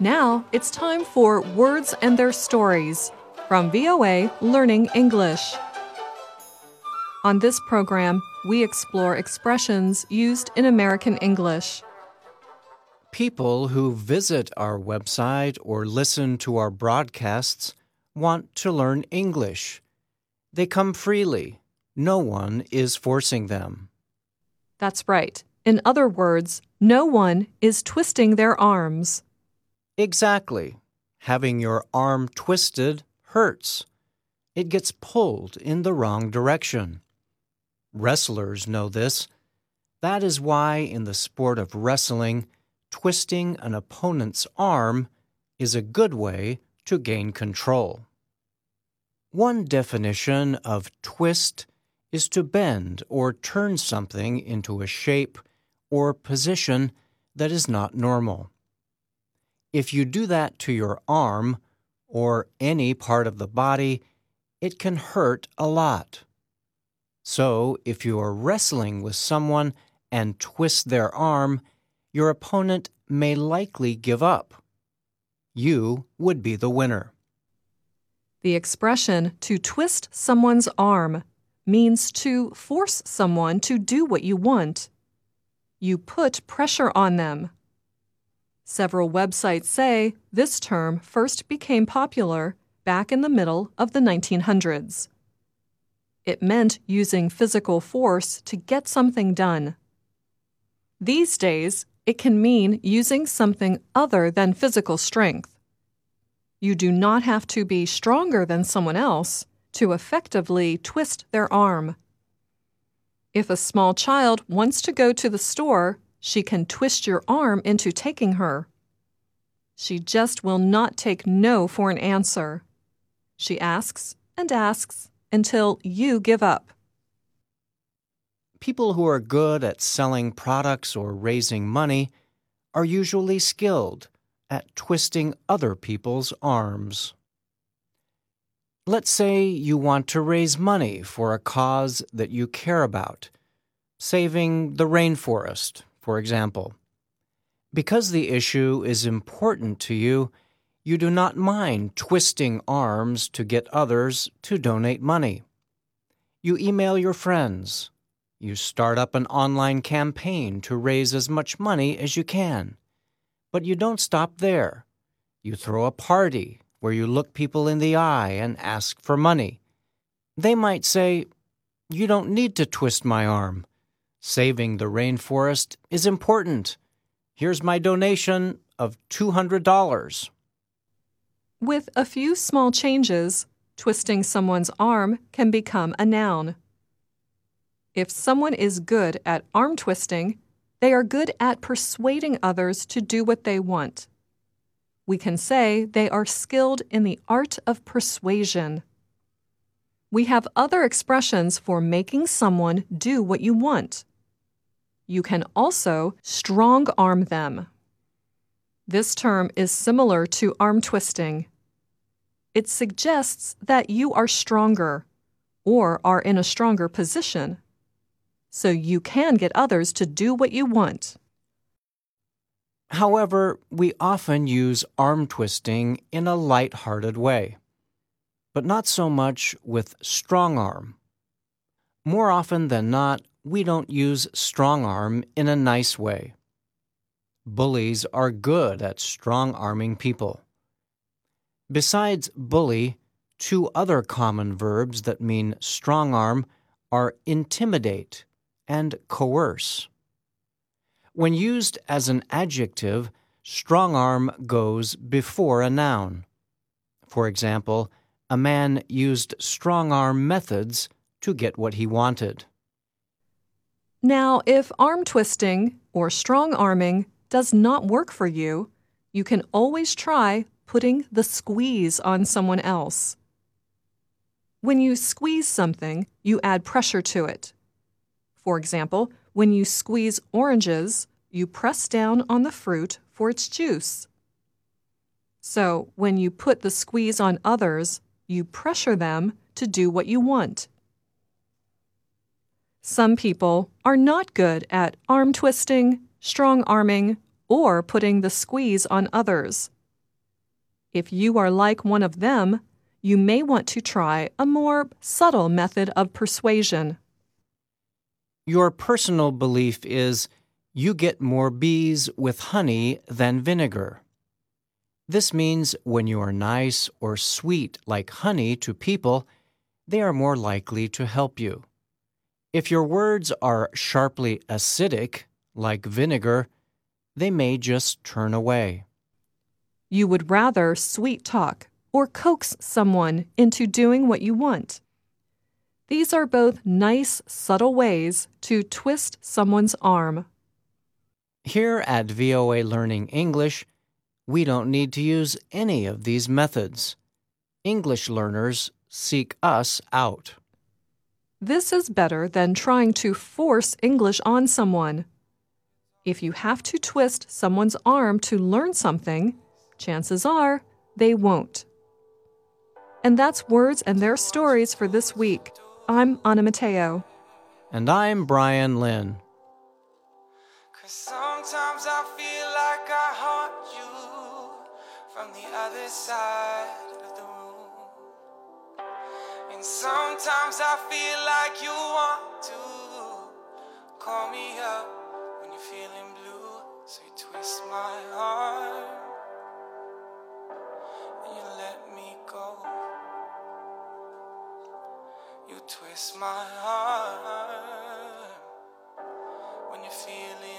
Now it's time for Words and Their Stories from VOA Learning English. On this program, we explore expressions used in American English. People who visit our website or listen to our broadcasts want to learn English. They come freely. No one is forcing them. That's right. In other words, no one is twisting their arms. Exactly. Having your arm twisted hurts. It gets pulled in the wrong direction. Wrestlers know this. That is why, in the sport of wrestling, twisting an opponent's arm is a good way to gain control. One definition of twist is to bend or turn something into a shape or position that is not normal. If you do that to your arm or any part of the body, it can hurt a lot. So, if you are wrestling with someone and twist their arm, your opponent may likely give up. You would be the winner. The expression to twist someone's arm means to force someone to do what you want. You put pressure on them. Several websites say this term first became popular back in the middle of the 1900s. It meant using physical force to get something done. These days, it can mean using something other than physical strength. You do not have to be stronger than someone else to effectively twist their arm. If a small child wants to go to the store, she can twist your arm into taking her. She just will not take no for an answer. She asks and asks until you give up. People who are good at selling products or raising money are usually skilled at twisting other people's arms. Let's say you want to raise money for a cause that you care about, saving the rainforest, for example. Because the issue is important to you, you do not mind twisting arms to get others to donate money. You email your friends. You start up an online campaign to raise as much money as you can. But you don't stop there. You throw a party where you look people in the eye and ask for money. They might say, You don't need to twist my arm. Saving the rainforest is important. Here's my donation of $200. With a few small changes, twisting someone's arm can become a noun. If someone is good at arm twisting, they are good at persuading others to do what they want. We can say they are skilled in the art of persuasion. We have other expressions for making someone do what you want. You can also strong arm them. This term is similar to arm twisting. It suggests that you are stronger or are in a stronger position so you can get others to do what you want. However, we often use arm twisting in a light-hearted way, but not so much with strong arm. More often than not, we don't use strong arm in a nice way. Bullies are good at strong arming people. Besides bully, two other common verbs that mean strong arm are intimidate and coerce. When used as an adjective, strong arm goes before a noun. For example, a man used strong arm methods to get what he wanted. Now, if arm twisting or strong arming does not work for you, you can always try putting the squeeze on someone else. When you squeeze something, you add pressure to it. For example, when you squeeze oranges, you press down on the fruit for its juice. So, when you put the squeeze on others, you pressure them to do what you want. Some people are not good at arm twisting, strong arming, or putting the squeeze on others. If you are like one of them, you may want to try a more subtle method of persuasion. Your personal belief is you get more bees with honey than vinegar. This means when you are nice or sweet like honey to people, they are more likely to help you. If your words are sharply acidic, like vinegar, they may just turn away. You would rather sweet talk or coax someone into doing what you want. These are both nice, subtle ways to twist someone's arm. Here at VOA Learning English, we don't need to use any of these methods. English learners seek us out. This is better than trying to force English on someone. If you have to twist someone's arm to learn something, chances are they won't. And that's Words and Their Stories for this week. I'm Anna Matteo. And I'm Bryan Lynn. Sometimes I feel like I haunt you from the other side of the room. And sometimes I feel like you want to call me up when you're feeling blue. So you twist my arm and you let me go. You twist my arm when you're feeling